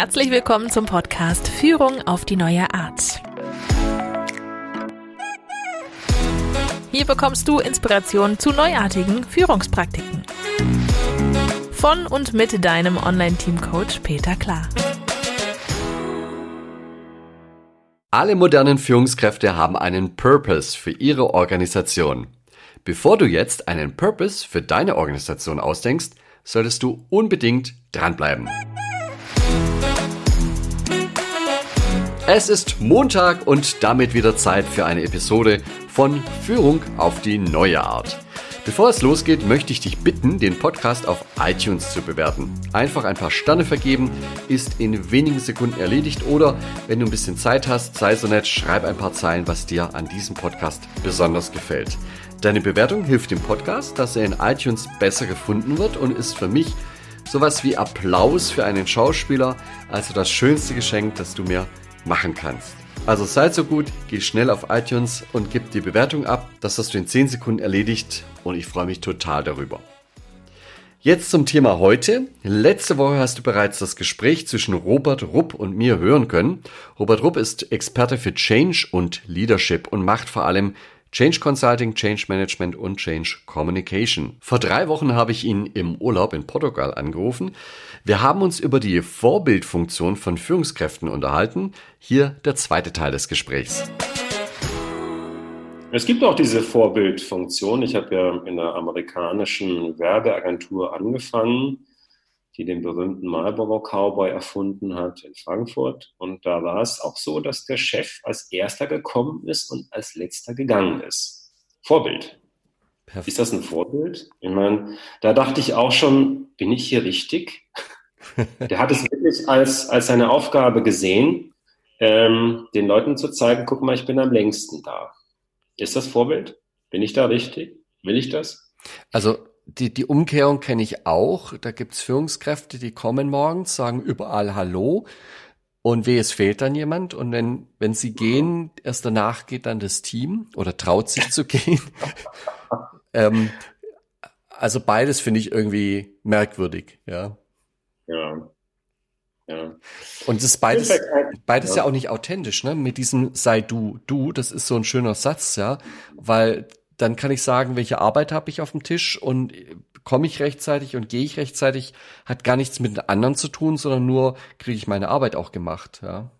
Herzlich willkommen zum Podcast Führung auf die neue Art. Hier bekommst du Inspiration zu neuartigen Führungspraktiken. Von und mit deinem Online-Team-Coach Peter Klar. Alle modernen Führungskräfte haben einen Purpose für ihre Organisation. Bevor du jetzt einen Purpose für deine Organisation ausdenkst, solltest du unbedingt dranbleiben. Es ist Montag und damit wieder Zeit für eine Episode von Führung auf die neue Art. Bevor es losgeht, möchte ich dich bitten, den Podcast auf iTunes zu bewerten. Einfach ein paar Sterne vergeben, ist in wenigen Sekunden erledigt oder wenn du ein bisschen Zeit hast, sei so nett, schreib ein paar Zeilen, was dir an diesem Podcast besonders gefällt. Deine Bewertung hilft dem Podcast, dass er in iTunes besser gefunden wird und ist für mich sowas wie Applaus für einen Schauspieler, also das schönste Geschenk, das du mir machen kannst. Also seid so gut, geh schnell auf iTunes und gib die Bewertung ab. Das hast du in 10 Sekunden erledigt und ich freue mich total darüber. Jetzt zum Thema heute. Letzte Woche hast du bereits das Gespräch zwischen Robert Rupp und mir hören können. Robert Rupp ist Experte für Change und Leadership und macht vor allem Change Consulting, Change Management und Change Communication. Vor drei Wochen habe ich ihn im Urlaub in Portugal angerufen. Wir haben uns über die Vorbildfunktion von Führungskräften unterhalten. Hier der zweite Teil des Gesprächs. Es gibt auch diese Vorbildfunktion. Ich habe ja in einer amerikanischen Werbeagentur angefangen die den berühmten Marlboro Cowboy erfunden hat in Frankfurt. Und da war es auch so, dass der Chef als erster gekommen ist und als letzter gegangen ist. Vorbild. Perfekt. Ist das ein Vorbild? Ich meine, da dachte ich auch schon, bin ich hier richtig? der hat es wirklich als, als seine Aufgabe gesehen, ähm, den Leuten zu zeigen, guck mal, ich bin am längsten da. Ist das Vorbild? Bin ich da richtig? Will ich das? Also die, die Umkehrung kenne ich auch. Da gibt's Führungskräfte, die kommen morgens, sagen überall Hallo und weh, es fehlt dann jemand. Und wenn, wenn sie gehen, erst danach geht dann das Team oder traut sich zu gehen. ähm, also beides finde ich irgendwie merkwürdig, ja. Ja. Ja. Und es ist beides, beides ja. ja auch nicht authentisch, ne? Mit diesem sei du, du, das ist so ein schöner Satz, ja, weil dann kann ich sagen, welche Arbeit habe ich auf dem Tisch und komme ich rechtzeitig und gehe ich rechtzeitig, hat gar nichts mit den anderen zu tun, sondern nur kriege ich meine Arbeit auch gemacht, ja.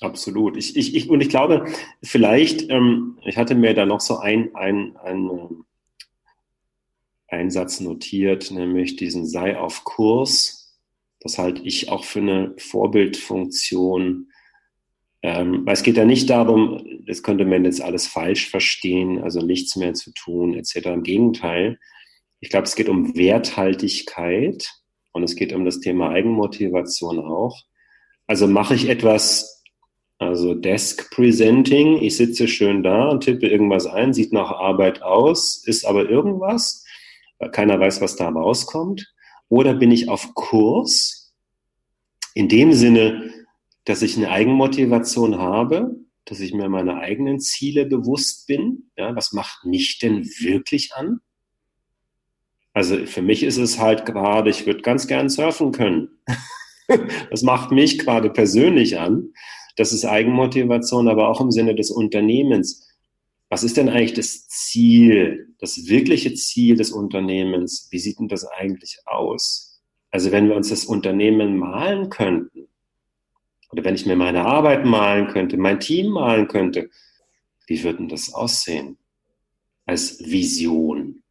Absolut. Ich, ich, ich, und ich glaube, vielleicht, ähm, ich hatte mir da noch so ein, ein, ein, ähm, ein Satz notiert, nämlich diesen sei auf Kurs. Das halte ich auch für eine Vorbildfunktion ähm, es geht ja nicht darum, das könnte man jetzt alles falsch verstehen, also nichts mehr zu tun, etc. Im Gegenteil. Ich glaube, es geht um Werthaltigkeit und es geht um das Thema Eigenmotivation auch. Also mache ich etwas, also Desk Presenting, ich sitze schön da und tippe irgendwas ein, sieht nach Arbeit aus, ist aber irgendwas, keiner weiß, was da rauskommt. Oder bin ich auf Kurs? In dem Sinne, dass ich eine Eigenmotivation habe, dass ich mir meine eigenen Ziele bewusst bin. Ja, was macht mich denn wirklich an? Also für mich ist es halt gerade, ich würde ganz gern surfen können. das macht mich gerade persönlich an. Das ist Eigenmotivation, aber auch im Sinne des Unternehmens. Was ist denn eigentlich das Ziel, das wirkliche Ziel des Unternehmens? Wie sieht denn das eigentlich aus? Also wenn wir uns das Unternehmen malen könnten, oder wenn ich mir meine Arbeit malen könnte, mein Team malen könnte, wie würde denn das aussehen? Als Vision.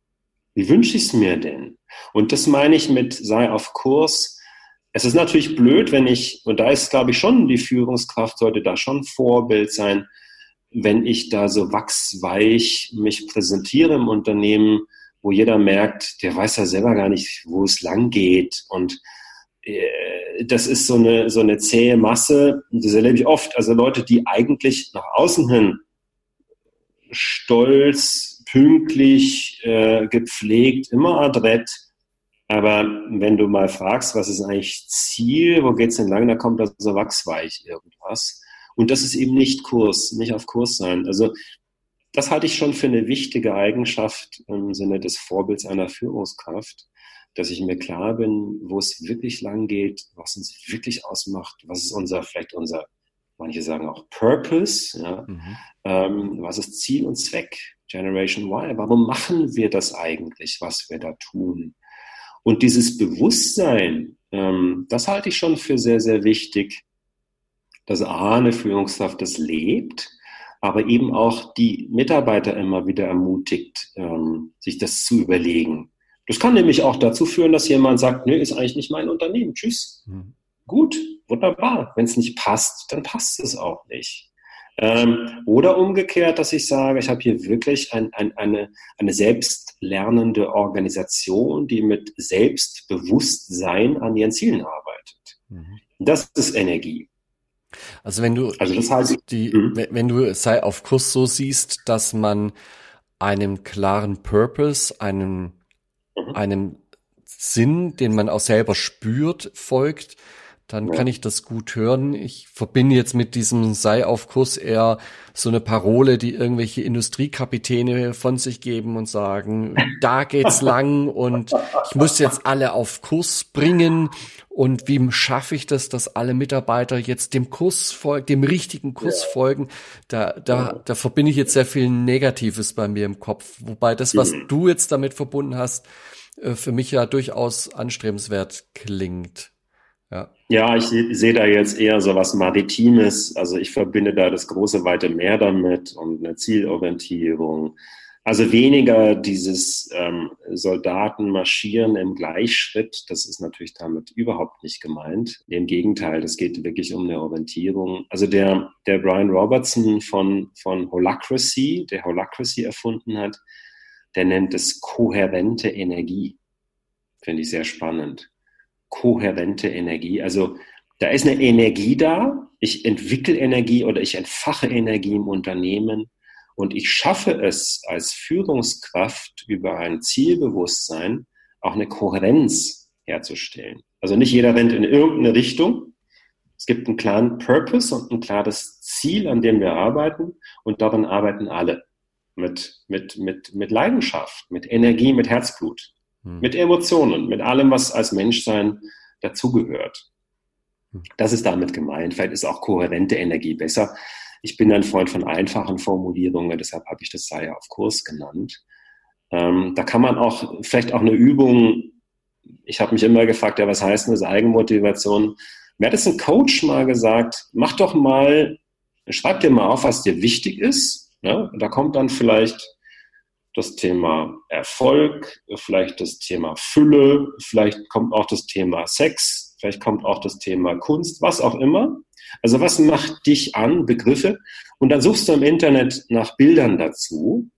Wie wünsche ich es mir denn? Und das meine ich mit sei auf Kurs. Es ist natürlich blöd, wenn ich, und da ist, glaube ich, schon die Führungskraft sollte da schon Vorbild sein, wenn ich da so wachsweich mich präsentiere im Unternehmen, wo jeder merkt, der weiß ja selber gar nicht, wo es lang geht und äh, das ist so eine, so eine zähe Masse. Das erlebe ich oft. Also Leute, die eigentlich nach außen hin stolz, pünktlich, äh, gepflegt, immer adrett. Aber wenn du mal fragst, was ist eigentlich Ziel, wo geht's denn lang, da kommt da so wachsweich irgendwas. Und das ist eben nicht Kurs, nicht auf Kurs sein. Also das halte ich schon für eine wichtige Eigenschaft im Sinne des Vorbilds einer Führungskraft dass ich mir klar bin, wo es wirklich lang geht, was uns wirklich ausmacht, was ist unser, vielleicht unser, manche sagen auch Purpose, ja? Mhm. Ähm, was ist Ziel und Zweck, Generation Y, warum machen wir das eigentlich, was wir da tun? Und dieses Bewusstsein, ähm, das halte ich schon für sehr, sehr wichtig, dass A, eine Führungskraft das lebt, aber eben auch die Mitarbeiter immer wieder ermutigt, ähm, sich das zu überlegen. Das kann nämlich auch dazu führen, dass jemand sagt, nö, ist eigentlich nicht mein Unternehmen, tschüss. Mhm. Gut, wunderbar. Wenn es nicht passt, dann passt es auch nicht. Ähm, oder umgekehrt, dass ich sage, ich habe hier wirklich ein, ein, eine, eine selbstlernende Organisation, die mit Selbstbewusstsein an ihren Zielen arbeitet. Mhm. Das ist Energie. Also wenn du also das heißt, die, mhm. wenn du sei auf Kurs so siehst, dass man einem klaren Purpose, einem, mhm. einem Sinn, den man auch selber spürt, folgt, dann ja. kann ich das gut hören. Ich verbinde jetzt mit diesem sei auf Kurs eher so eine Parole, die irgendwelche Industriekapitäne von sich geben und sagen, da geht's lang und ich muss jetzt alle auf Kurs bringen und wie schaffe ich das, dass alle Mitarbeiter jetzt dem Kurs folgen, dem richtigen Kurs ja. folgen? Da, da, da verbinde ich jetzt sehr viel Negatives bei mir im Kopf. Wobei das, was mhm. du jetzt damit verbunden hast, äh, für mich ja durchaus anstrebenswert klingt. Ja, ja ich sehe da jetzt eher so was Maritimes. Also ich verbinde da das große, weite Meer damit und eine Zielorientierung. Also weniger dieses ähm, Soldaten marschieren im Gleichschritt, das ist natürlich damit überhaupt nicht gemeint. Im Gegenteil, das geht wirklich um eine Orientierung. Also der, der Brian Robertson von, von Holacracy, der Holacracy erfunden hat, der nennt es kohärente Energie. Finde ich sehr spannend. Kohärente Energie. Also da ist eine Energie da. Ich entwickle Energie oder ich entfache Energie im Unternehmen und ich schaffe es als Führungskraft über ein Zielbewusstsein auch eine Kohärenz herzustellen. Also nicht jeder rennt in irgendeine Richtung. Es gibt einen klaren Purpose und ein klares Ziel, an dem wir arbeiten und daran arbeiten alle. Mit, mit, mit, mit Leidenschaft, mit Energie, mit Herzblut, hm. mit Emotionen, mit allem, was als Menschsein dazugehört. Hm. Das ist damit gemeint. Vielleicht ist auch kohärente Energie besser. Ich bin ein Freund von einfachen Formulierungen, deshalb habe ich das sei auf Kurs genannt. Ähm, da kann man auch vielleicht auch eine Übung, ich habe mich immer gefragt, ja, was heißt denn das Eigenmotivation? Mir hat es ein Coach mal gesagt, mach doch mal, schreib dir mal auf, was dir wichtig ist. Ne? Da kommt dann vielleicht das Thema Erfolg, vielleicht das Thema Fülle, vielleicht kommt auch das Thema Sex, vielleicht kommt auch das Thema Kunst, was auch immer. Also was macht dich an, Begriffe? Und dann suchst du im Internet nach Bildern dazu.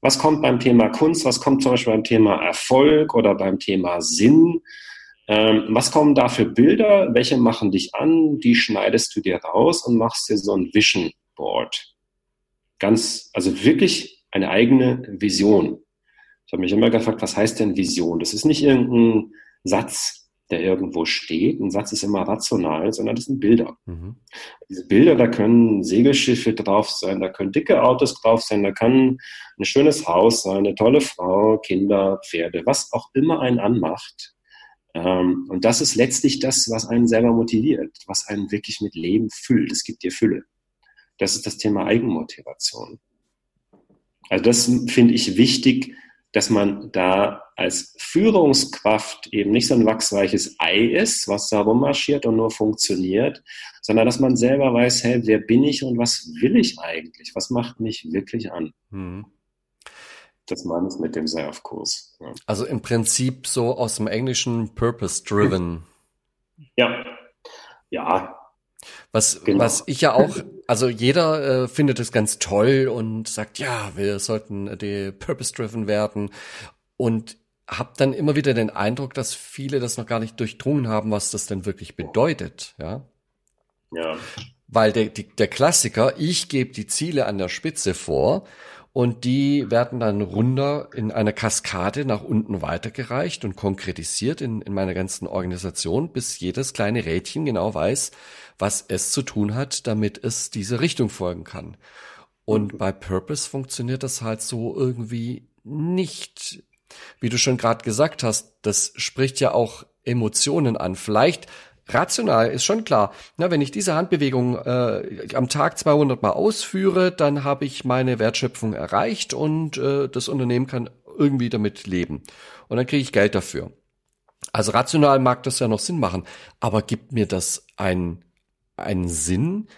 Was kommt beim Thema Kunst? Was kommt zum Beispiel beim Thema Erfolg oder beim Thema Sinn? Ähm, was kommen da für Bilder? Welche machen dich an? Die schneidest du dir raus und machst dir so ein Vision Board. Ganz, also wirklich eine eigene Vision. Ich habe mich immer gefragt, was heißt denn Vision? Das ist nicht irgendein Satz, der irgendwo steht. Ein Satz ist immer rational, sondern das sind Bilder. Mhm. Diese Bilder, da können Segelschiffe drauf sein, da können dicke Autos drauf sein, da kann ein schönes Haus sein, eine tolle Frau, Kinder, Pferde, was auch immer einen anmacht. Ähm, und das ist letztlich das, was einen selber motiviert, was einen wirklich mit Leben füllt. Es gibt dir Fülle. Das ist das Thema Eigenmotivation. Also das finde ich wichtig, dass man da als Führungskraft eben nicht so ein wachsweiches Ei ist, was da rummarschiert und nur funktioniert, sondern dass man selber weiß, hey, wer bin ich und was will ich eigentlich? Was macht mich wirklich an? Mhm. Das meine ich mit dem sei auf Kurs. Ja. Also im Prinzip so aus dem Englischen purpose-driven. Ja. Ja, was, genau. was ich ja auch, also jeder äh, findet es ganz toll und sagt, ja, wir sollten die Purpose-Driven werden. Und hab dann immer wieder den Eindruck, dass viele das noch gar nicht durchdrungen haben, was das denn wirklich bedeutet, ja. Ja. Weil der, die, der Klassiker, ich gebe die Ziele an der Spitze vor und die werden dann runter in einer Kaskade nach unten weitergereicht und konkretisiert in, in meiner ganzen Organisation, bis jedes kleine Rädchen genau weiß, was es zu tun hat, damit es diese Richtung folgen kann. Und mhm. bei Purpose funktioniert das halt so irgendwie nicht. Wie du schon gerade gesagt hast, das spricht ja auch Emotionen an. Vielleicht rational ist schon klar. Na, wenn ich diese Handbewegung äh, am Tag 200 Mal ausführe, dann habe ich meine Wertschöpfung erreicht und äh, das Unternehmen kann irgendwie damit leben. Und dann kriege ich Geld dafür. Also rational mag das ja noch Sinn machen, aber gibt mir das einen, einen Sinn?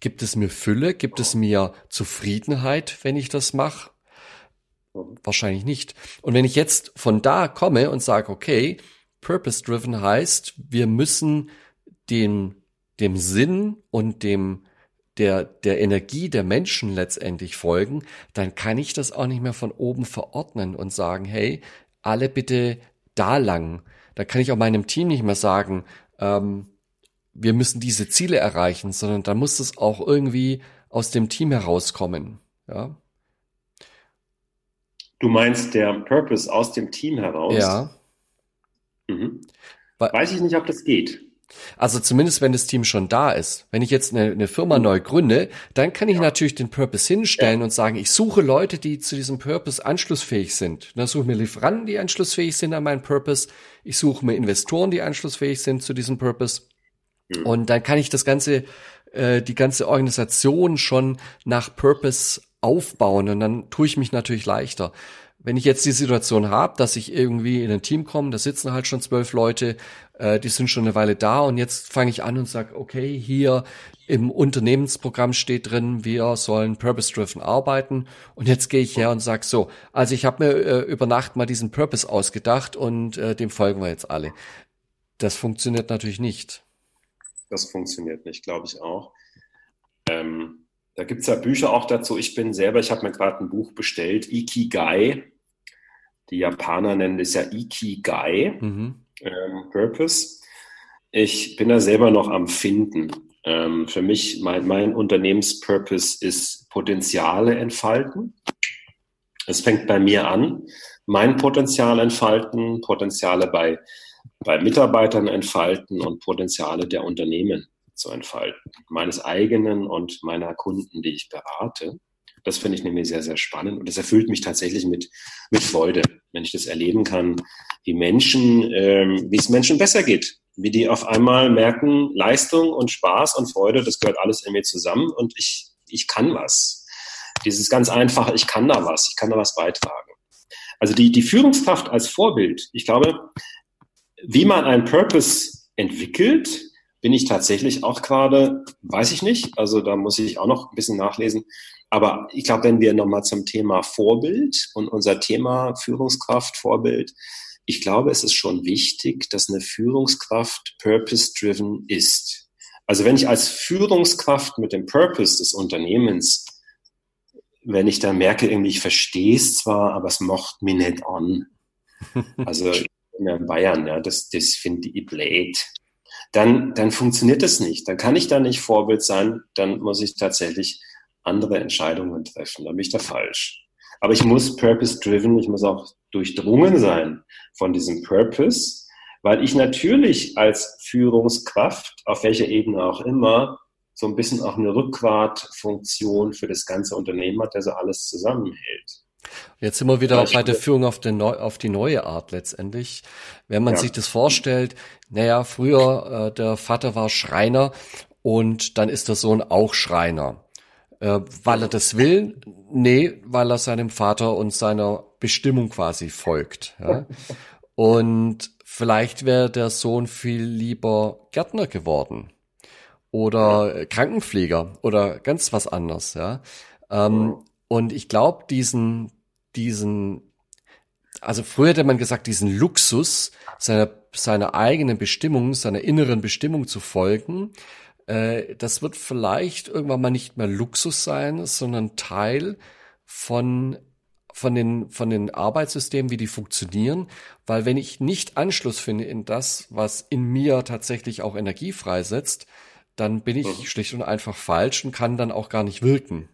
Gibt es mir Fülle? Gibt es mir Zufriedenheit, wenn ich das mache? Wahrscheinlich nicht. Und wenn ich jetzt von da komme und sage, okay, Purpose-Driven heißt, wir müssen dem, dem Sinn und dem, der, der Energie der Menschen letztendlich folgen, dann kann ich das auch nicht mehr von oben verordnen und sagen, hey, alle bitte da lang. Da kann ich auch meinem Team nicht mehr sagen, ähm, wir müssen diese Ziele erreichen, sondern da muss es auch irgendwie aus dem Team herauskommen. Ja. Du meinst der Purpose aus dem Team heraus? Ja. Mhm. Weiß ich nicht, ob das geht. Also zumindest, wenn das Team schon da ist. Wenn ich jetzt eine, eine Firma neu gründe, dann kann ich ja. natürlich den Purpose hinstellen ja. und sagen, ich suche Leute, die zu diesem Purpose anschlussfähig sind. Dann suche ich mir Lieferanten, die anschlussfähig sind an meinen Purpose. Ich suche mir Investoren, die anschlussfähig sind zu diesem Purpose. Mhm. Und dann kann ich das ganze, äh, die ganze Organisation schon nach Purpose aufbauen und dann tue ich mich natürlich leichter. Wenn ich jetzt die Situation habe, dass ich irgendwie in ein Team komme, da sitzen halt schon zwölf Leute, äh, die sind schon eine Weile da und jetzt fange ich an und sage, okay, hier im Unternehmensprogramm steht drin, wir sollen purpose-driven arbeiten und jetzt gehe ich her und sage so, also ich habe mir äh, über Nacht mal diesen Purpose ausgedacht und äh, dem folgen wir jetzt alle. Das funktioniert natürlich nicht. Das funktioniert nicht, glaube ich auch. Ähm da gibt es ja Bücher auch dazu. Ich bin selber, ich habe mir gerade ein Buch bestellt, Ikigai. Die Japaner nennen es ja Ikigai, mhm. ähm, Purpose. Ich bin da selber noch am Finden. Ähm, für mich, mein, mein Unternehmenspurpose ist Potenziale entfalten. Es fängt bei mir an. Mein Potenzial entfalten, Potenziale bei, bei Mitarbeitern entfalten und Potenziale der Unternehmen zu entfalten, meines eigenen und meiner Kunden, die ich berate. Das finde ich nämlich sehr, sehr spannend und das erfüllt mich tatsächlich mit, mit Freude, wenn ich das erleben kann, wie Menschen, ähm, wie es Menschen besser geht, wie die auf einmal merken, Leistung und Spaß und Freude, das gehört alles in mir zusammen und ich, ich kann was. Dieses ganz einfache, ich kann da was, ich kann da was beitragen. Also die, die Führungskraft als Vorbild, ich glaube, wie man einen Purpose entwickelt, bin ich tatsächlich auch gerade, weiß ich nicht, also da muss ich auch noch ein bisschen nachlesen. Aber ich glaube, wenn wir nochmal zum Thema Vorbild und unser Thema Führungskraft, Vorbild, ich glaube, es ist schon wichtig, dass eine Führungskraft purpose-driven ist. Also wenn ich als Führungskraft mit dem Purpose des Unternehmens, wenn ich dann merke, irgendwie, ich verstehe es zwar, aber es macht mich nicht an. Also in Bayern, ja, das, das finde ich blöd dann, dann funktioniert das nicht. Dann kann ich da nicht Vorbild sein, dann muss ich tatsächlich andere Entscheidungen treffen. Dann bin ich da falsch. Aber ich muss purpose-driven, ich muss auch durchdrungen sein von diesem Purpose, weil ich natürlich als Führungskraft, auf welcher Ebene auch immer, so ein bisschen auch eine Rückgratfunktion für das ganze Unternehmen hat, der so alles zusammenhält. Jetzt sind wir wieder bei der Führung auf, den auf die neue Art letztendlich. Wenn man ja. sich das vorstellt, naja, früher äh, der Vater war Schreiner und dann ist der Sohn auch Schreiner. Äh, weil er das will? Nee, weil er seinem Vater und seiner Bestimmung quasi folgt. Ja? Und vielleicht wäre der Sohn viel lieber Gärtner geworden oder Krankenpfleger oder ganz was anderes. Ja? Ähm, und ich glaube, diesen, diesen, also früher hätte man gesagt, diesen Luxus seiner, seiner eigenen Bestimmung, seiner inneren Bestimmung zu folgen, äh, das wird vielleicht irgendwann mal nicht mehr Luxus sein, sondern Teil von von den, von den Arbeitssystemen, wie die funktionieren, weil wenn ich nicht Anschluss finde in das, was in mir tatsächlich auch Energie freisetzt, dann bin ich mhm. schlicht und einfach falsch und kann dann auch gar nicht wirken.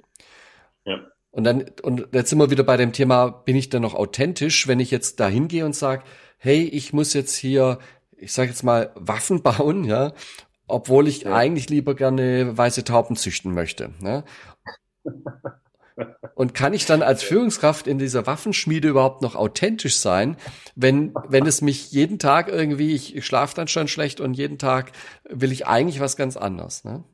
Ja. Und dann, und jetzt sind wir wieder bei dem Thema, bin ich denn noch authentisch, wenn ich jetzt da hingehe und sage, hey, ich muss jetzt hier, ich sage jetzt mal, Waffen bauen, ja, obwohl ich ja. eigentlich lieber gerne weiße Tauben züchten möchte. Ne? Und kann ich dann als Führungskraft in dieser Waffenschmiede überhaupt noch authentisch sein, wenn, wenn es mich jeden Tag irgendwie, ich, ich schlafe dann schon schlecht und jeden Tag will ich eigentlich was ganz anderes. Ne?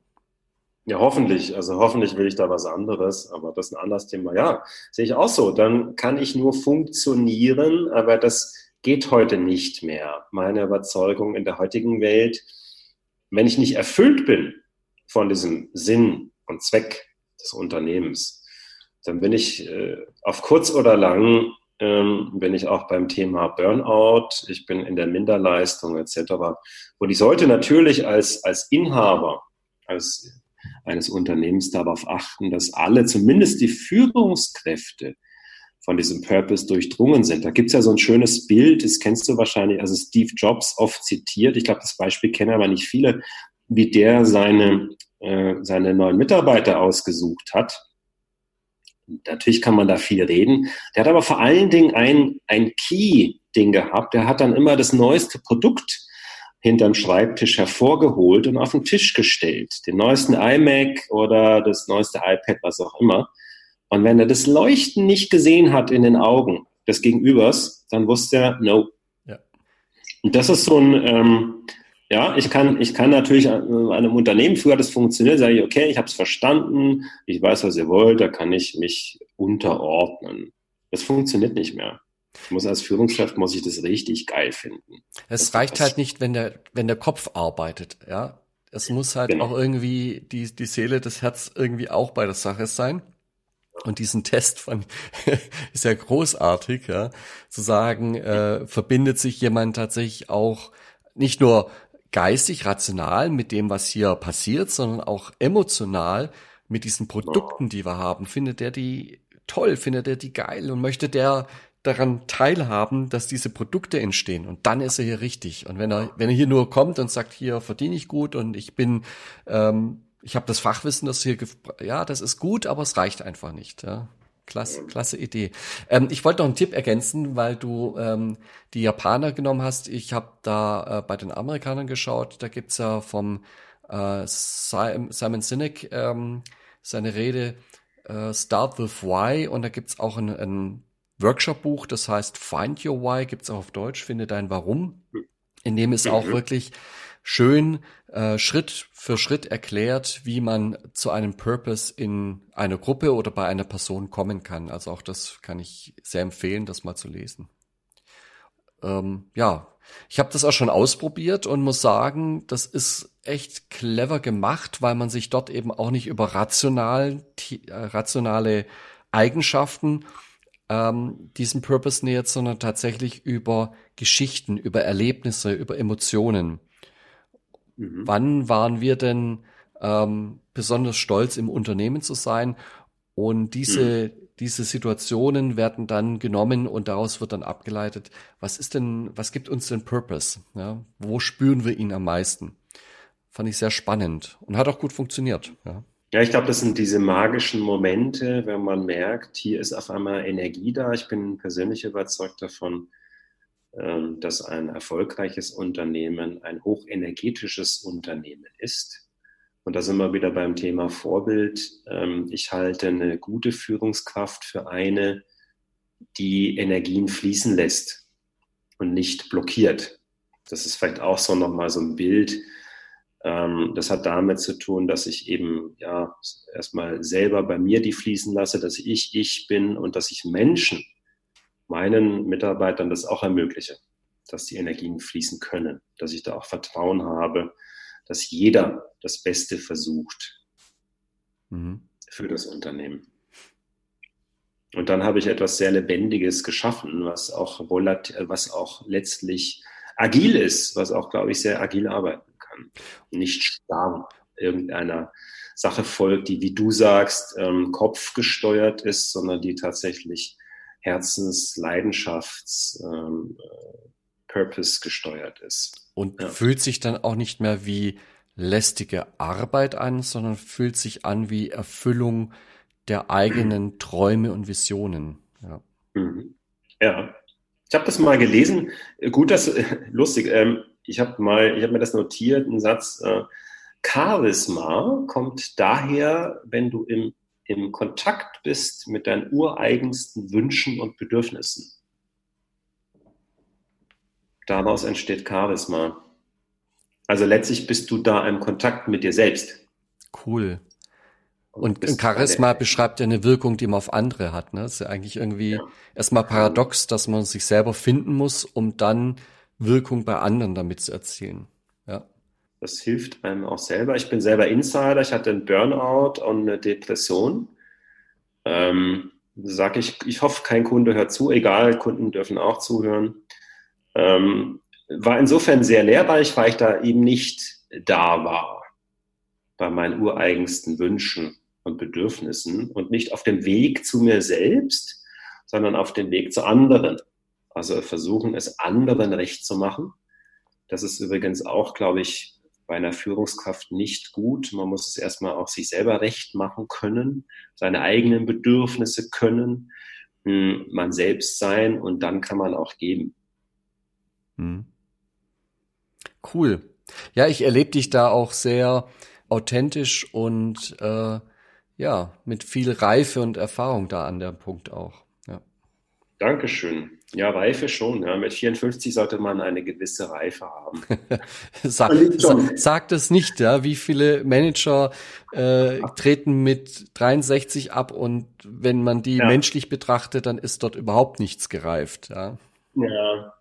Ja, hoffentlich. Also hoffentlich will ich da was anderes, aber das ist ein anderes Thema. Ja, sehe ich auch so. Dann kann ich nur funktionieren, aber das geht heute nicht mehr. Meine Überzeugung in der heutigen Welt, wenn ich nicht erfüllt bin von diesem Sinn und Zweck des Unternehmens, dann bin ich äh, auf kurz oder lang ähm, bin ich auch beim Thema Burnout, ich bin in der Minderleistung etc. Und ich sollte natürlich als, als Inhaber, als eines Unternehmens darauf achten, dass alle, zumindest die Führungskräfte, von diesem Purpose durchdrungen sind. Da gibt es ja so ein schönes Bild, das kennst du wahrscheinlich, also Steve Jobs oft zitiert. Ich glaube, das Beispiel kennen aber nicht viele, wie der seine, äh, seine neuen Mitarbeiter ausgesucht hat. Natürlich kann man da viel reden. Der hat aber vor allen Dingen ein, ein Key-Ding gehabt. Der hat dann immer das neueste Produkt hinterm Schreibtisch hervorgeholt und auf den Tisch gestellt. Den neuesten iMac oder das neueste iPad, was auch immer. Und wenn er das Leuchten nicht gesehen hat in den Augen des Gegenübers, dann wusste er, no. Ja. Und das ist so ein, ähm, ja, ich kann, ich kann natürlich an einem Unternehmen, früher hat das funktioniert, sage ich, okay, ich habe es verstanden, ich weiß, was ihr wollt, da kann ich mich unterordnen. Das funktioniert nicht mehr. Ich muss als Führungskraft muss ich das richtig geil finden. Es reicht halt nicht, wenn der, wenn der Kopf arbeitet, ja. Es muss halt genau. auch irgendwie die, die Seele, das Herz irgendwie auch bei der Sache sein. Und diesen Test von ist ja großartig, ja, zu sagen, äh, verbindet sich jemand tatsächlich auch nicht nur geistig, rational mit dem, was hier passiert, sondern auch emotional mit diesen Produkten, die wir haben. Findet er die toll, findet er die geil und möchte der daran teilhaben, dass diese Produkte entstehen. Und dann ist er hier richtig. Und wenn er, wenn er hier nur kommt und sagt, hier verdiene ich gut und ich bin, ähm, ich habe das Fachwissen, das hier, ja, das ist gut, aber es reicht einfach nicht. Ja. Klasse, klasse Idee. Ähm, ich wollte noch einen Tipp ergänzen, weil du ähm, die Japaner genommen hast. Ich habe da äh, bei den Amerikanern geschaut. Da gibt's ja vom äh, Simon Sinek ähm, seine Rede äh, Start with Why und da gibt's auch ein, ein Workshop-Buch, das heißt Find Your Why, gibt's auch auf Deutsch, finde dein Warum, in dem es auch mhm. wirklich schön äh, Schritt für Schritt erklärt, wie man zu einem Purpose in einer Gruppe oder bei einer Person kommen kann. Also auch das kann ich sehr empfehlen, das mal zu lesen. Ähm, ja, ich habe das auch schon ausprobiert und muss sagen, das ist echt clever gemacht, weil man sich dort eben auch nicht über rational, äh, rationale Eigenschaften ähm, diesem Purpose nähert, sondern tatsächlich über Geschichten, über Erlebnisse, über Emotionen. Mhm. Wann waren wir denn ähm, besonders stolz, im Unternehmen zu sein? Und diese, mhm. diese Situationen werden dann genommen und daraus wird dann abgeleitet, was ist denn, was gibt uns den Purpose? Ja? Wo spüren wir ihn am meisten? Fand ich sehr spannend und hat auch gut funktioniert. Ja. Ja, ich glaube, das sind diese magischen Momente, wenn man merkt, hier ist auf einmal Energie da. Ich bin persönlich überzeugt davon, ähm, dass ein erfolgreiches Unternehmen ein hochenergetisches Unternehmen ist. Und da sind wir wieder beim Thema Vorbild. Ähm, ich halte eine gute Führungskraft für eine, die Energien fließen lässt und nicht blockiert. Das ist vielleicht auch so nochmal so ein Bild, ähm, das hat damit zu tun, dass ich eben ja erstmal selber bei mir die fließen lasse, dass ich ich bin und dass ich Menschen, meinen Mitarbeitern das auch ermögliche, dass die Energien fließen können, dass ich da auch Vertrauen habe, dass jeder das Beste versucht mhm. für das Unternehmen. Und dann habe ich etwas sehr Lebendiges geschaffen, was auch, was auch letztlich agil ist, was auch, glaube ich, sehr agil arbeitet kann. Nicht starr irgendeiner Sache folgt, die, wie du sagst, ähm, kopfgesteuert ist, sondern die tatsächlich Herzens-, Leidenschafts-, ähm, äh, Purpose gesteuert ist. Und ja. fühlt sich dann auch nicht mehr wie lästige Arbeit an, sondern fühlt sich an wie Erfüllung der eigenen Träume und Visionen. Ja. Mhm. Ja. Ich habe das mal gelesen. Gut, das lustig. Ähm, ich habe mal, ich habe mir das notiert, einen Satz, äh, Charisma kommt daher, wenn du im im Kontakt bist mit deinen ureigensten Wünschen und Bedürfnissen. Daraus entsteht Charisma. Also letztlich bist du da im Kontakt mit dir selbst. Cool. Und, und Charisma beschreibt ja eine Wirkung, die man auf andere hat. Ne? Das ist ja eigentlich irgendwie ja. erstmal paradox, dass man sich selber finden muss, um dann Wirkung bei anderen damit zu erzielen. Ja. Das hilft einem auch selber. Ich bin selber Insider. Ich hatte einen Burnout und eine Depression. Ähm, sage ich, ich hoffe, kein Kunde hört zu. Egal, Kunden dürfen auch zuhören. Ähm, war insofern sehr lehrreich, weil ich da eben nicht da war bei meinen ureigensten Wünschen und Bedürfnissen und nicht auf dem Weg zu mir selbst, sondern auf dem Weg zu anderen. Also versuchen, es anderen recht zu machen. Das ist übrigens auch, glaube ich, bei einer Führungskraft nicht gut. Man muss es erstmal auch sich selber recht machen können, seine eigenen Bedürfnisse können, hm, man selbst sein und dann kann man auch geben. Hm. Cool. Ja, ich erlebe dich da auch sehr authentisch und äh, ja, mit viel Reife und Erfahrung da an der Punkt auch. Dankeschön. Ja, Reife schon. Ja. Mit 54 sollte man eine gewisse Reife haben. sag, sag, sag das nicht, ja. Wie viele Manager äh, treten mit 63 ab und wenn man die ja. menschlich betrachtet, dann ist dort überhaupt nichts gereift. Ja. Ja,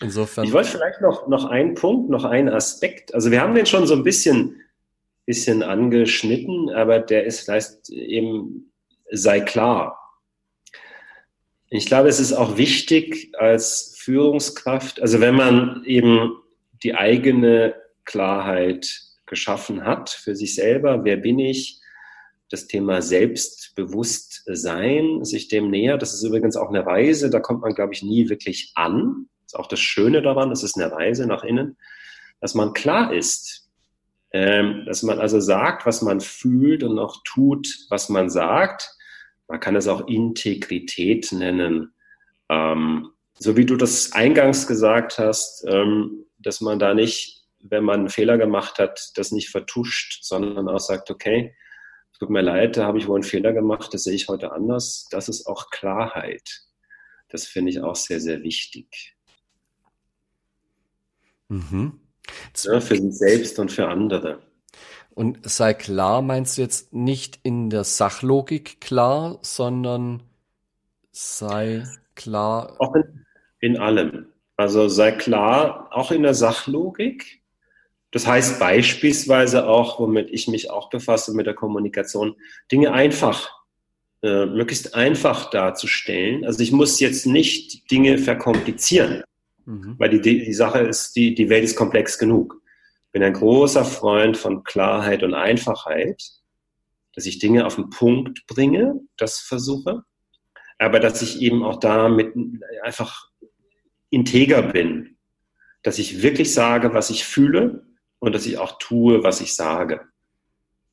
Insofern. Ich wollte vielleicht noch, noch einen Punkt, noch einen Aspekt. Also wir haben den schon so ein bisschen, bisschen angeschnitten, aber der ist vielleicht eben, sei klar. Ich glaube, es ist auch wichtig als Führungskraft, also wenn man eben die eigene Klarheit geschaffen hat für sich selber, wer bin ich, das Thema Selbstbewusstsein, sich dem näher, das ist übrigens auch eine Reise, da kommt man, glaube ich, nie wirklich an ist auch das Schöne daran, das ist eine Reise nach innen, dass man klar ist, ähm, dass man also sagt, was man fühlt und auch tut, was man sagt. Man kann es auch Integrität nennen. Ähm, so wie du das eingangs gesagt hast, ähm, dass man da nicht, wenn man einen Fehler gemacht hat, das nicht vertuscht, sondern auch sagt, okay, tut mir leid, da habe ich wohl einen Fehler gemacht, das sehe ich heute anders. Das ist auch Klarheit. Das finde ich auch sehr, sehr wichtig. Mhm. Ja, für sich selbst und für andere. Und sei klar, meinst du jetzt nicht in der Sachlogik klar, sondern sei klar. Auch in, in allem. Also sei klar, auch in der Sachlogik. Das heißt beispielsweise auch, womit ich mich auch befasse mit der Kommunikation, Dinge einfach, äh, möglichst einfach darzustellen. Also ich muss jetzt nicht Dinge verkomplizieren. Mhm. Weil die, die, Sache ist, die, die Welt ist komplex genug. Bin ein großer Freund von Klarheit und Einfachheit, dass ich Dinge auf den Punkt bringe, das versuche, aber dass ich eben auch damit einfach integer bin, dass ich wirklich sage, was ich fühle und dass ich auch tue, was ich sage,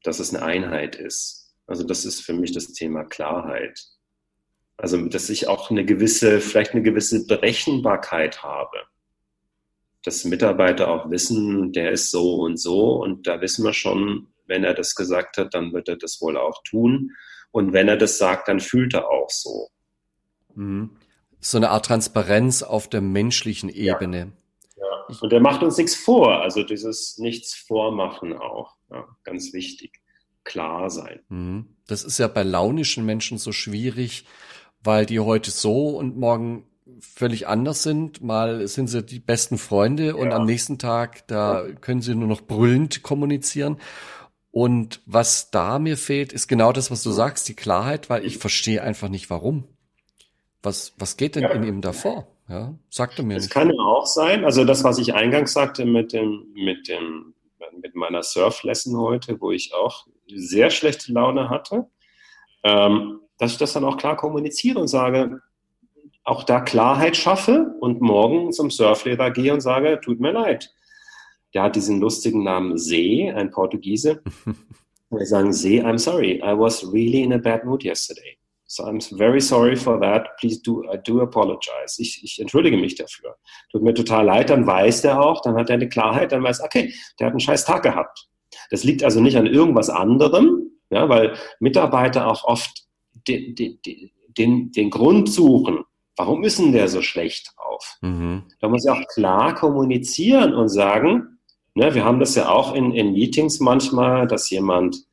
dass es eine Einheit ist. Also das ist für mich das Thema Klarheit. Also, dass ich auch eine gewisse, vielleicht eine gewisse Berechenbarkeit habe. Dass Mitarbeiter auch wissen, der ist so und so und da wissen wir schon, wenn er das gesagt hat, dann wird er das wohl auch tun. Und wenn er das sagt, dann fühlt er auch so. Mhm. So eine Art Transparenz auf der menschlichen Ebene. Ja. ja. Und er macht uns nichts vor. Also dieses Nichts vormachen auch. Ja, ganz wichtig. Klar sein. Mhm. Das ist ja bei launischen Menschen so schwierig, weil die heute so und morgen völlig anders sind. Mal sind sie die besten Freunde und am nächsten Tag, da können sie nur noch brüllend kommunizieren. Und was da mir fehlt, ist genau das, was du sagst, die Klarheit, weil ich verstehe einfach nicht, warum. Was, was geht denn ja. in ihm davor? Ja, sagt er mir. Es nicht. kann ja auch sein, also das, was ich eingangs sagte mit dem, mit dem, mit meiner Surf-Lesson heute, wo ich auch sehr schlechte Laune hatte. Ähm, dass ich das dann auch klar kommuniziere und sage, auch da Klarheit schaffe und morgen zum Surflehrer gehe und sage, tut mir leid. Der hat diesen lustigen Namen See, ein Portugiese. Wir sagen See, I'm sorry, I was really in a bad mood yesterday. So I'm very sorry for that. Please do, I do apologize. Ich, ich entschuldige mich dafür. Tut mir total leid, dann weiß der auch, dann hat er eine Klarheit, dann weiß, okay, der hat einen scheiß Tag gehabt. Das liegt also nicht an irgendwas anderem, Ja, weil Mitarbeiter auch oft den, den, den, den Grund suchen. Warum ist denn der so schlecht drauf? Mhm. Da muss ich auch klar kommunizieren und sagen, ne, wir haben das ja auch in, in Meetings manchmal, dass jemand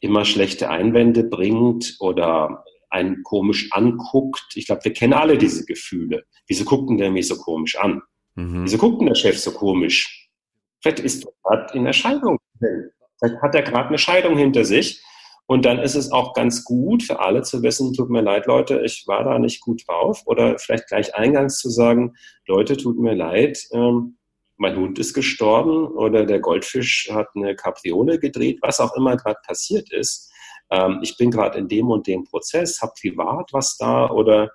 immer schlechte Einwände bringt oder einen komisch anguckt. Ich glaube, wir kennen alle diese Gefühle. Wieso guckt denn der mich so komisch an? Mhm. Wieso guckt denn der Chef so komisch? Vielleicht ist er gerade in der Scheidung. Vielleicht hat er gerade eine Scheidung hinter sich. Und dann ist es auch ganz gut für alle zu wissen, tut mir leid, Leute, ich war da nicht gut drauf. Oder vielleicht gleich eingangs zu sagen, Leute, tut mir leid, ähm, mein Hund ist gestorben oder der Goldfisch hat eine Kapriole gedreht, was auch immer gerade passiert ist. Ähm, ich bin gerade in dem und dem Prozess, habe privat was da oder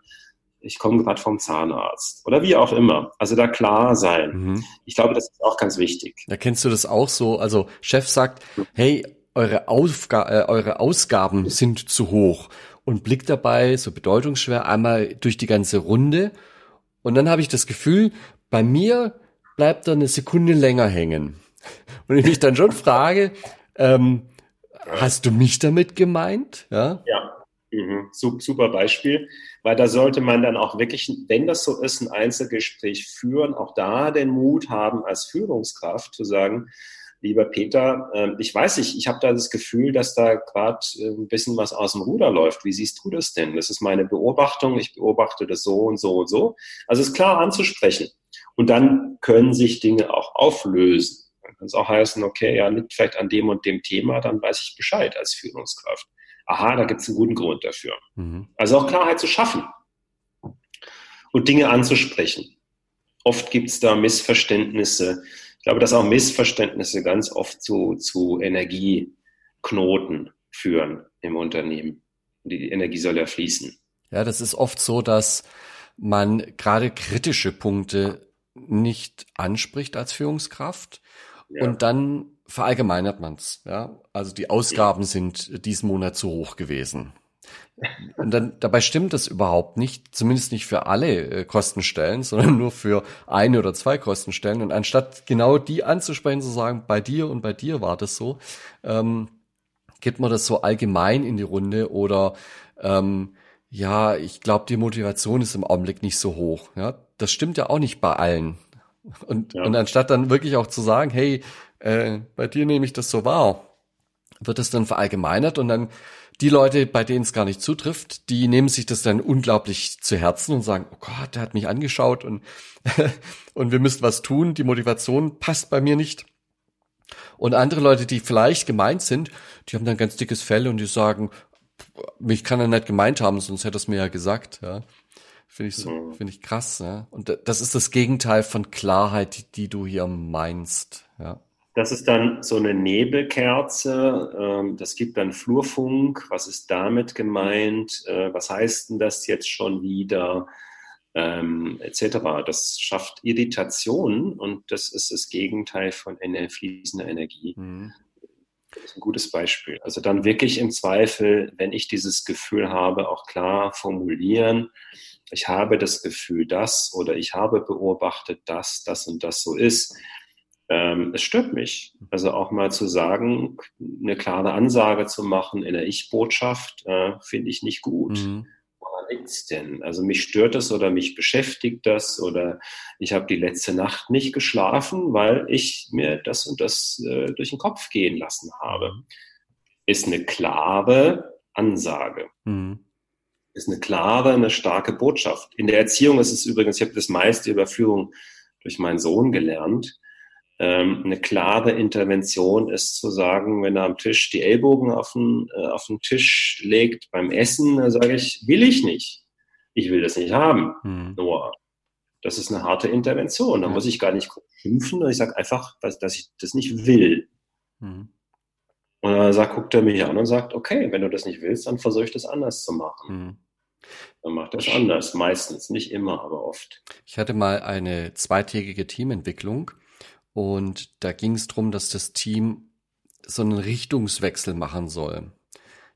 ich komme gerade vom Zahnarzt oder wie auch immer. Also da klar sein. Mhm. Ich glaube, das ist auch ganz wichtig. Da kennst du das auch so. Also Chef sagt, hey, eure, Aufga äh, eure Ausgaben sind zu hoch und blickt dabei so bedeutungsschwer einmal durch die ganze Runde. Und dann habe ich das Gefühl, bei mir bleibt er eine Sekunde länger hängen. Und ich mich dann schon frage, ähm, hast du mich damit gemeint? Ja. Ja. Mhm. Super Beispiel, weil da sollte man dann auch wirklich, wenn das so ist, ein Einzelgespräch führen, auch da den Mut haben, als Führungskraft zu sagen, lieber Peter, ähm, ich weiß nicht, ich habe da das Gefühl, dass da gerade äh, ein bisschen was aus dem Ruder läuft. Wie siehst du das denn? Das ist meine Beobachtung. Ich beobachte das so und so und so. Also es ist klar anzusprechen. Und dann können sich Dinge auch auflösen. Dann kann es auch heißen, okay, ja, liegt vielleicht an dem und dem Thema, dann weiß ich Bescheid als Führungskraft. Aha, da gibt es einen guten Grund dafür. Mhm. Also auch Klarheit zu schaffen und Dinge anzusprechen. Oft gibt es da Missverständnisse. Ich glaube, dass auch Missverständnisse ganz oft zu, zu Energieknoten führen im Unternehmen. Die Energie soll ja fließen. Ja, das ist oft so, dass man gerade kritische Punkte nicht anspricht als Führungskraft ja. und dann verallgemeinert man's. Ja, also die Ausgaben ja. sind diesen Monat zu hoch gewesen. Und dann dabei stimmt das überhaupt nicht, zumindest nicht für alle äh, Kostenstellen, sondern nur für eine oder zwei Kostenstellen. Und anstatt genau die anzusprechen, zu sagen, bei dir und bei dir war das so, ähm, gibt man das so allgemein in die Runde oder ähm, ja, ich glaube, die Motivation ist im Augenblick nicht so hoch. Ja, das stimmt ja auch nicht bei allen. Und, ja. und anstatt dann wirklich auch zu sagen, hey, äh, bei dir nehme ich das so wahr, wird das dann verallgemeinert und dann die Leute, bei denen es gar nicht zutrifft, die nehmen sich das dann unglaublich zu Herzen und sagen, oh Gott, der hat mich angeschaut und, und wir müssen was tun, die Motivation passt bei mir nicht. Und andere Leute, die vielleicht gemeint sind, die haben dann ganz dickes Fell und die sagen, mich kann er nicht gemeint haben, sonst hätte er es mir ja gesagt, ja. Finde ich so, mhm. finde ich krass, ja. Und das ist das Gegenteil von Klarheit, die, die du hier meinst, ja. Das ist dann so eine Nebelkerze. Ähm, das gibt dann Flurfunk. Was ist damit gemeint? Äh, was heißt denn das jetzt schon wieder? Ähm, etc. Das schafft Irritation und das ist das Gegenteil von fließender Energie. Mhm. Das ist ein gutes Beispiel. Also dann wirklich im Zweifel, wenn ich dieses Gefühl habe, auch klar formulieren. Ich habe das Gefühl, dass oder ich habe beobachtet, dass das und das so ist ähm, es stört mich. Also auch mal zu sagen, eine klare Ansage zu machen in der Ich-Botschaft, äh, finde ich nicht gut. Mhm. Woran liegt denn? Also mich stört das oder mich beschäftigt das oder ich habe die letzte Nacht nicht geschlafen, weil ich mir das und das äh, durch den Kopf gehen lassen habe. Ist eine klare Ansage. Mhm ist eine klare, eine starke Botschaft. In der Erziehung ist es übrigens, ich habe das meiste über Führung durch meinen Sohn gelernt. Ähm, eine klare Intervention ist zu sagen, wenn er am Tisch die Ellbogen auf den, äh, auf den Tisch legt beim Essen, dann sage ich, will ich nicht. Ich will das nicht haben. Hm. Nur, das ist eine harte Intervention. Da ja. muss ich gar nicht schimpfen. Ich sage einfach, dass, dass, ich das nicht will. Hm. Und dann sagt, guckt er mich an und sagt, okay, wenn du das nicht willst, dann versuche ich das anders zu machen. Hm. Dann macht das anders, meistens, nicht immer, aber oft. Ich hatte mal eine zweitägige Teamentwicklung und da ging es darum, dass das Team so einen Richtungswechsel machen soll.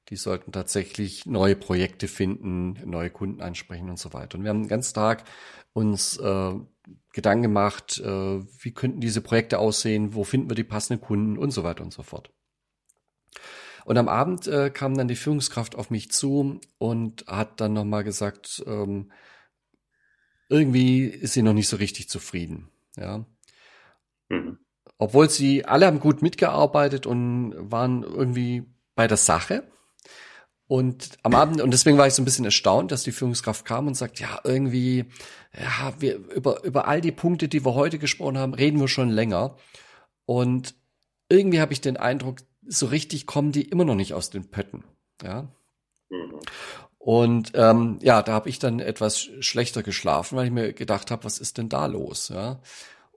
Die sollten tatsächlich neue Projekte finden, neue Kunden ansprechen und so weiter. Und wir haben ganzen Tag uns äh, Gedanken gemacht, äh, wie könnten diese Projekte aussehen, wo finden wir die passenden Kunden und so weiter und so fort. Und am Abend äh, kam dann die Führungskraft auf mich zu und hat dann nochmal gesagt, ähm, irgendwie ist sie noch nicht so richtig zufrieden. Ja. Mhm. Obwohl sie alle haben gut mitgearbeitet und waren irgendwie bei der Sache. Und am Abend, und deswegen war ich so ein bisschen erstaunt, dass die Führungskraft kam und sagt, ja, irgendwie, ja, wir, über, über all die Punkte, die wir heute gesprochen haben, reden wir schon länger. Und irgendwie habe ich den Eindruck, so richtig kommen die immer noch nicht aus den Pötten. Ja. Mhm. Und ähm, ja, da habe ich dann etwas schlechter geschlafen, weil ich mir gedacht habe, was ist denn da los? Ja.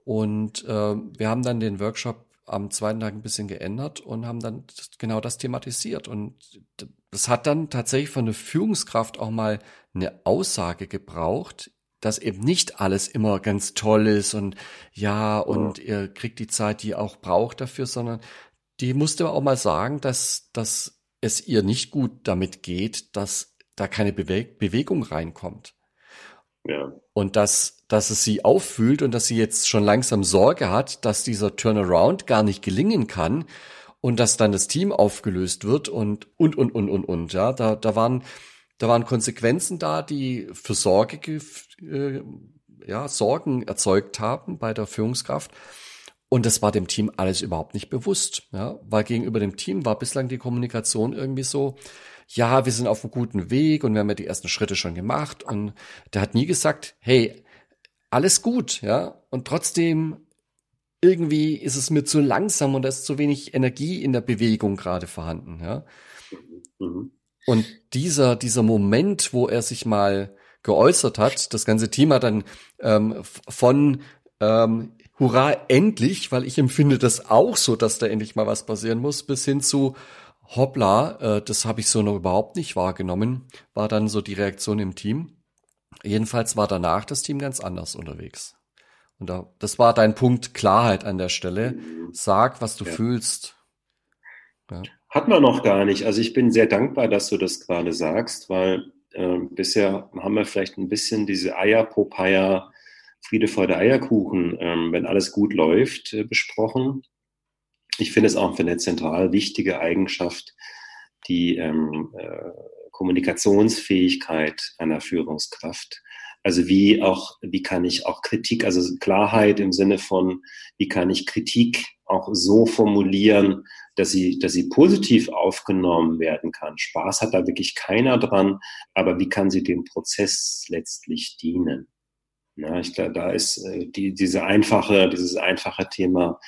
Und äh, wir haben dann den Workshop am zweiten Tag ein bisschen geändert und haben dann genau das thematisiert. Und das hat dann tatsächlich von der Führungskraft auch mal eine Aussage gebraucht, dass eben nicht alles immer ganz toll ist und ja, und ihr kriegt die Zeit, die ihr auch braucht dafür, sondern die musste auch mal sagen, dass, dass es ihr nicht gut damit geht, dass da keine Bewe Bewegung reinkommt. Ja. Und dass, dass es sie auffühlt und dass sie jetzt schon langsam Sorge hat, dass dieser Turnaround gar nicht gelingen kann und dass dann das Team aufgelöst wird und, und, und, und, und, und, ja. Da, da waren, da waren Konsequenzen da, die für Sorge, äh, ja, Sorgen erzeugt haben bei der Führungskraft. Und das war dem Team alles überhaupt nicht bewusst, ja, weil gegenüber dem Team war bislang die Kommunikation irgendwie so, ja, wir sind auf einem guten Weg und wir haben ja die ersten Schritte schon gemacht und der hat nie gesagt, hey, alles gut, ja, und trotzdem irgendwie ist es mir zu langsam und da ist zu wenig Energie in der Bewegung gerade vorhanden, ja. Mhm. Und dieser, dieser Moment, wo er sich mal geäußert hat, das ganze Team hat dann ähm, von ähm, Hurra, endlich, weil ich empfinde das auch so, dass da endlich mal was passieren muss, bis hin zu hoppla, äh, das habe ich so noch überhaupt nicht wahrgenommen, war dann so die Reaktion im Team. Jedenfalls war danach das Team ganz anders unterwegs. Und da, das war dein Punkt Klarheit an der Stelle. Sag, was du ja. fühlst. Ja. Hat man noch gar nicht. Also ich bin sehr dankbar, dass du das gerade sagst, weil äh, bisher haben wir vielleicht ein bisschen diese Eierpopeier, Friede vor der Eierkuchen, ähm, wenn alles gut läuft, äh, besprochen ich finde es auch für eine zentral wichtige Eigenschaft, die ähm, äh, Kommunikationsfähigkeit einer Führungskraft. Also wie auch, wie kann ich auch Kritik, also Klarheit im Sinne von, wie kann ich Kritik auch so formulieren, dass sie, dass sie positiv aufgenommen werden kann. Spaß hat da wirklich keiner dran, aber wie kann sie dem Prozess letztlich dienen? Ja, ich glaube, da ist äh, die, diese einfache, dieses einfache Thema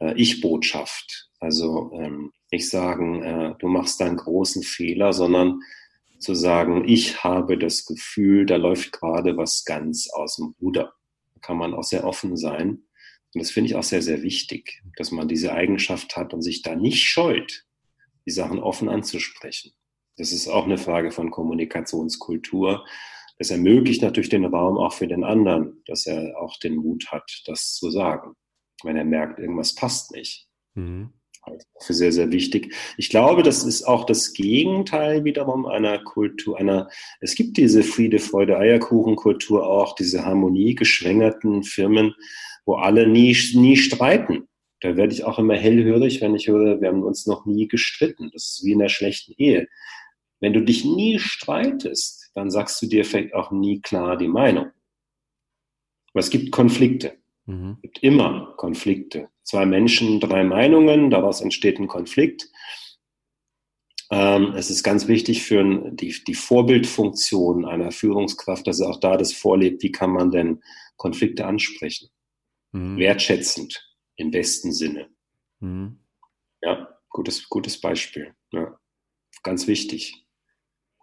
äh, Ich-Botschaft. Also ähm, nicht sagen, äh, du machst einen großen Fehler, sondern zu sagen, ich habe das Gefühl, da läuft gerade was ganz aus dem Ruder. Da kann man auch sehr offen sein. Und das finde ich auch sehr, sehr wichtig, dass man diese Eigenschaft hat und sich da nicht scheut, die Sachen offen anzusprechen. Das ist auch eine Frage von Kommunikationskultur. Das ermöglicht natürlich den Raum auch für den anderen, dass er auch den Mut hat, das zu sagen wenn er merkt, irgendwas passt nicht. Mhm. Also für sehr, sehr wichtig. Ich glaube, das ist auch das Gegenteil wiederum einer Kultur, einer, es gibt diese Friede, Freude, Eierkuchen-Kultur auch, diese harmoniegeschwängerten Firmen, wo alle nie, nie streiten. Da werde ich auch immer hellhörig, wenn ich höre, wir haben uns noch nie gestritten. Das ist wie in einer schlechten Ehe. Wenn du dich nie streitest, dann sagst du dir vielleicht auch nie klar die Meinung. Aber es gibt Konflikte. Mhm. Es gibt immer Konflikte. Zwei Menschen, drei Meinungen, daraus entsteht ein Konflikt. Ähm, es ist ganz wichtig für die, die Vorbildfunktion einer Führungskraft, dass er auch da das vorlebt, wie kann man denn Konflikte ansprechen. Mhm. Wertschätzend im besten Sinne. Mhm. Ja, gutes, gutes Beispiel. Ja. Ganz wichtig.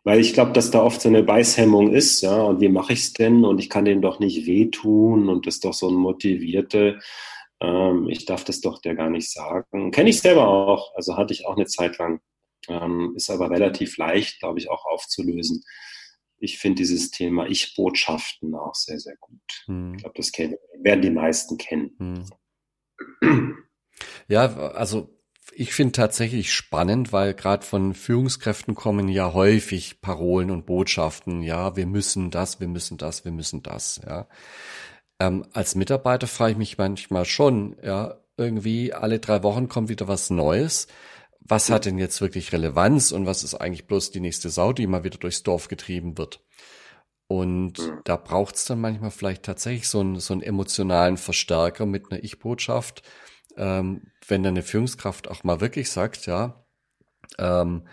Weil ich glaube, dass da oft so eine Beißhemmung ist, ja, und wie mache ich es denn? Und ich kann denen doch nicht wehtun und das ist doch so ein motivierte, ähm, ich darf das doch der gar nicht sagen. Kenne ich selber auch, also hatte ich auch eine Zeit lang. Ähm, ist aber relativ leicht, glaube ich, auch aufzulösen. Ich finde dieses Thema Ich-Botschaften auch sehr, sehr gut. Hm. Ich glaube, das kennen, werden die meisten kennen. Hm. Ja, also ich finde tatsächlich spannend, weil gerade von Führungskräften kommen ja häufig Parolen und Botschaften, ja, wir müssen das, wir müssen das, wir müssen das, ja. Ähm, als Mitarbeiter frage ich mich manchmal schon, ja, irgendwie alle drei Wochen kommt wieder was Neues. was hat denn jetzt wirklich Relevanz und was ist eigentlich bloß die nächste Sau, die mal wieder durchs Dorf getrieben wird. Und mhm. da braucht es dann manchmal vielleicht tatsächlich so einen, so einen emotionalen Verstärker mit einer Ich-Botschaft, ähm, wenn dann eine Führungskraft auch mal wirklich sagt, ja, ähm,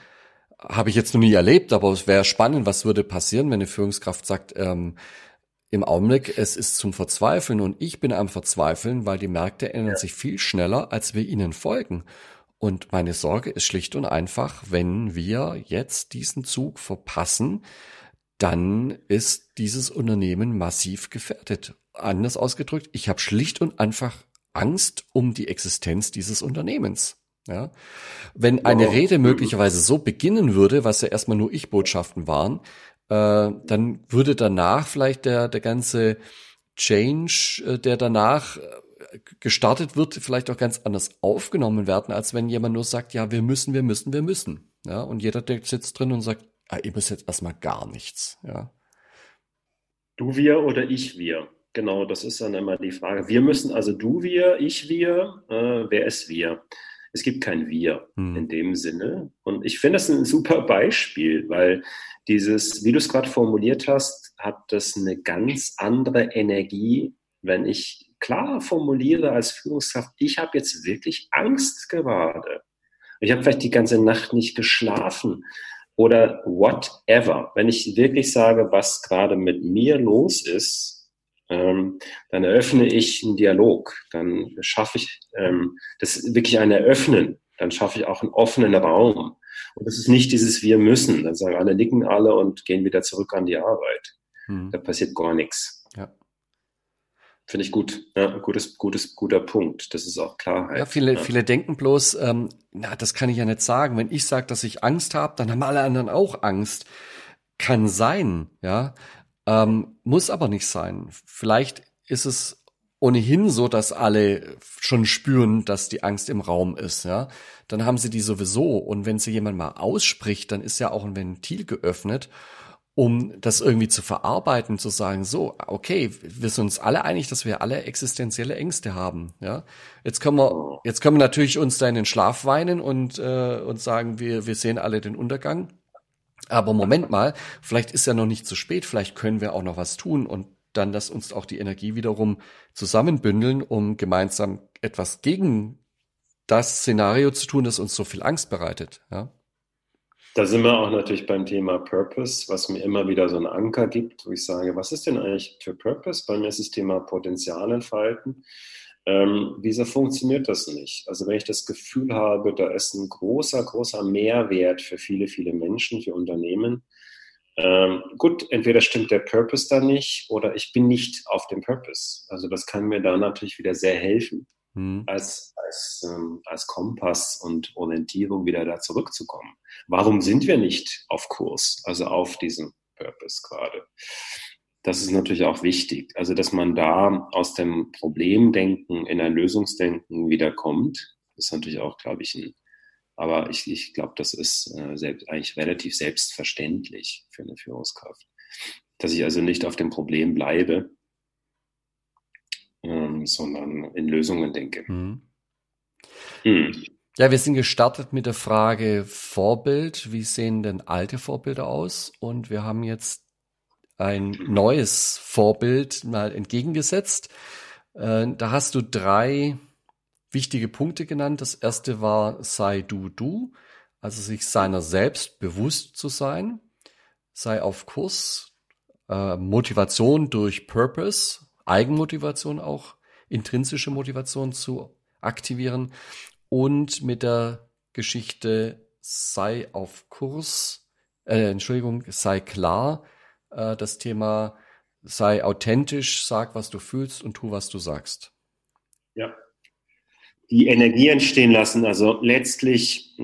habe ich jetzt noch nie erlebt, aber es wäre spannend, was würde passieren, wenn eine Führungskraft sagt, ähm, im Augenblick, es ist zum Verzweifeln und ich bin am Verzweifeln, weil die Märkte ändern ja. sich viel schneller, als wir ihnen folgen. Und meine Sorge ist schlicht und einfach, wenn wir jetzt diesen Zug verpassen, dann ist dieses Unternehmen massiv gefährdet. Anders ausgedrückt, ich habe schlicht und einfach Angst um die Existenz dieses Unternehmens. Ja? Wenn eine Rede möglicherweise so beginnen würde, was ja erstmal nur Ich-Botschaften waren, äh, dann würde danach vielleicht der, der ganze Change, äh, der danach äh, gestartet wird, vielleicht auch ganz anders aufgenommen werden, als wenn jemand nur sagt, ja, wir müssen, wir müssen, wir müssen. Ja, und jeder, der sitzt drin und sagt, ah, ihr müsst jetzt erstmal gar nichts. Ja. Du, wir oder ich, wir. Genau, das ist dann immer die Frage. Wir müssen also du, wir, ich, wir. Äh, wer ist wir? Es gibt kein Wir hm. in dem Sinne. Und ich finde das ein super Beispiel, weil dieses, wie du es gerade formuliert hast, hat das eine ganz andere Energie, wenn ich klar formuliere als Führungskraft, ich habe jetzt wirklich Angst gerade. Ich habe vielleicht die ganze Nacht nicht geschlafen oder whatever. Wenn ich wirklich sage, was gerade mit mir los ist, ähm, dann eröffne ich einen Dialog. Dann schaffe ich ähm, das wirklich ein Eröffnen. Dann schaffe ich auch einen offenen Raum. Und das ist nicht dieses Wir müssen. Dann sagen alle, nicken alle und gehen wieder zurück an die Arbeit. Hm. Da passiert gar nichts. Ja. Finde ich gut. Ja, gutes, gutes, guter Punkt. Das ist auch Klarheit. Ja, viele, ja. viele denken bloß, ähm, na, das kann ich ja nicht sagen. Wenn ich sage, dass ich Angst habe, dann haben alle anderen auch Angst. Kann sein, ja. Ähm, muss aber nicht sein. Vielleicht ist es ohnehin so, dass alle schon spüren, dass die Angst im Raum ist, ja, dann haben sie die sowieso. Und wenn sie jemand mal ausspricht, dann ist ja auch ein Ventil geöffnet, um das irgendwie zu verarbeiten, zu sagen, so, okay, wir sind uns alle einig, dass wir alle existenzielle Ängste haben, ja. Jetzt können wir, jetzt können wir natürlich uns da in den Schlaf weinen und, äh, und sagen, wir, wir sehen alle den Untergang. Aber Moment mal, vielleicht ist ja noch nicht zu spät, vielleicht können wir auch noch was tun und dann lass uns auch die Energie wiederum zusammenbündeln, um gemeinsam etwas gegen das Szenario zu tun, das uns so viel Angst bereitet. Ja? Da sind wir auch natürlich beim Thema Purpose, was mir immer wieder so einen Anker gibt, wo ich sage, was ist denn eigentlich für Purpose? Bei mir ist das Thema Potenzial entfalten. Ähm, wieso funktioniert das nicht? Also wenn ich das Gefühl habe, da ist ein großer, großer Mehrwert für viele, viele Menschen, für Unternehmen, ähm, gut, entweder stimmt der Purpose da nicht oder ich bin nicht auf dem Purpose. Also das kann mir da natürlich wieder sehr helfen, hm. als, als, ähm, als Kompass und Orientierung wieder da zurückzukommen. Warum sind wir nicht auf Kurs, also auf diesem Purpose gerade? Das ist natürlich auch wichtig. Also, dass man da aus dem Problemdenken in ein Lösungsdenken wiederkommt, ist natürlich auch, glaube ich, ein aber ich, ich glaube, das ist äh, selbst, eigentlich relativ selbstverständlich für eine Führungskraft. Dass ich also nicht auf dem Problem bleibe, ähm, sondern in Lösungen denke. Mhm. Mhm. Ja, wir sind gestartet mit der Frage Vorbild. Wie sehen denn alte Vorbilder aus? Und wir haben jetzt ein neues Vorbild mal entgegengesetzt. Äh, da hast du drei wichtige Punkte genannt. Das erste war sei du du, also sich seiner selbst bewusst zu sein, sei auf Kurs, äh, Motivation durch Purpose, Eigenmotivation auch, intrinsische Motivation zu aktivieren und mit der Geschichte sei auf Kurs, äh, Entschuldigung, sei klar, äh, das Thema sei authentisch, sag, was du fühlst und tu, was du sagst. Ja, die Energie entstehen lassen. Also letztlich,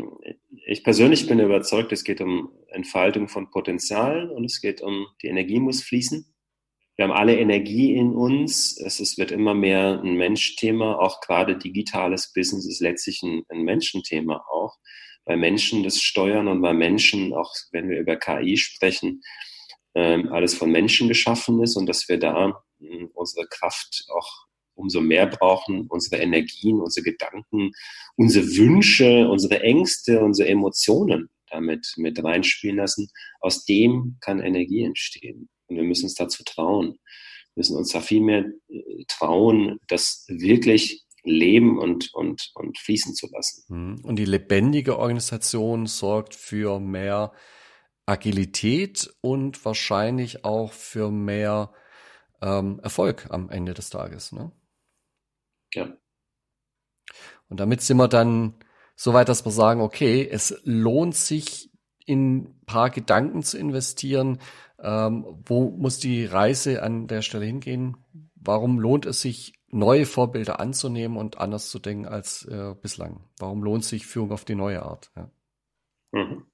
ich persönlich bin überzeugt, es geht um Entfaltung von Potenzialen und es geht um, die Energie muss fließen. Wir haben alle Energie in uns. Es ist, wird immer mehr ein Menschthema. Auch gerade digitales Business ist letztlich ein, ein Menschenthema auch. Bei Menschen das Steuern und bei Menschen, auch wenn wir über KI sprechen, alles von Menschen geschaffen ist und dass wir da äh, unsere Kraft auch umso mehr brauchen unsere Energien, unsere Gedanken, unsere Wünsche, unsere Ängste, unsere Emotionen damit mit reinspielen lassen. Aus dem kann Energie entstehen. Und wir müssen uns dazu trauen. Wir müssen uns da viel mehr äh, trauen, das wirklich leben und, und, und fließen zu lassen. Mhm. Und die lebendige Organisation sorgt für mehr Agilität und wahrscheinlich auch für mehr ähm, Erfolg am Ende des Tages. Ne? Ja. Und damit sind wir dann so weit, dass wir sagen, okay, es lohnt sich in ein paar Gedanken zu investieren. Ähm, wo muss die Reise an der Stelle hingehen? Warum lohnt es sich, neue Vorbilder anzunehmen und anders zu denken als äh, bislang? Warum lohnt sich Führung auf die neue Art? Ja. Mhm.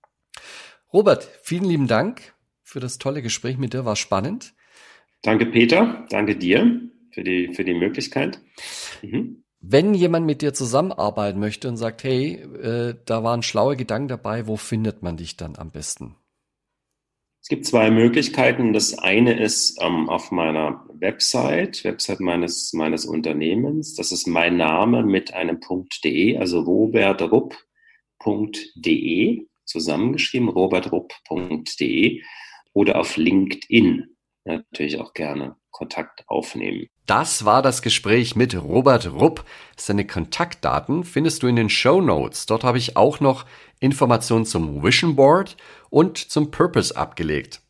Robert, vielen lieben Dank für das tolle Gespräch mit dir. War spannend. Danke, Peter. Danke dir für die, für die Möglichkeit. Mhm. Wenn jemand mit dir zusammenarbeiten möchte und sagt, hey, äh, da waren schlaue Gedanken dabei, wo findet man dich dann am besten? Es gibt zwei Möglichkeiten. Das eine ist ähm, auf meiner Website, Website meines, meines Unternehmens. Das ist mein Name mit einem .de, also robertrupp.de, zusammengeschrieben, robertrupp.de oder auf LinkedIn natürlich auch gerne Kontakt aufnehmen. Das war das Gespräch mit Robert Rupp. Seine Kontaktdaten findest du in den Show Notes. Dort habe ich auch noch Informationen zum Vision Board und zum Purpose abgelegt.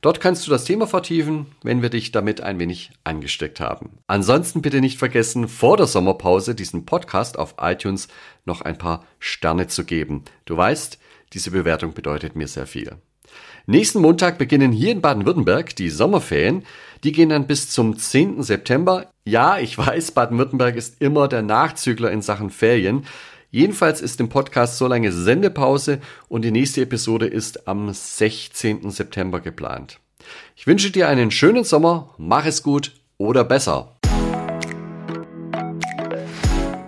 Dort kannst du das Thema vertiefen, wenn wir dich damit ein wenig angesteckt haben. Ansonsten bitte nicht vergessen, vor der Sommerpause diesen Podcast auf iTunes noch ein paar Sterne zu geben. Du weißt, diese Bewertung bedeutet mir sehr viel. Nächsten Montag beginnen hier in Baden-Württemberg die Sommerferien. Die gehen dann bis zum 10. September. Ja, ich weiß, Baden-Württemberg ist immer der Nachzügler in Sachen Ferien. Jedenfalls ist im Podcast so lange Sendepause und die nächste Episode ist am 16. September geplant. Ich wünsche dir einen schönen Sommer, mach es gut oder besser.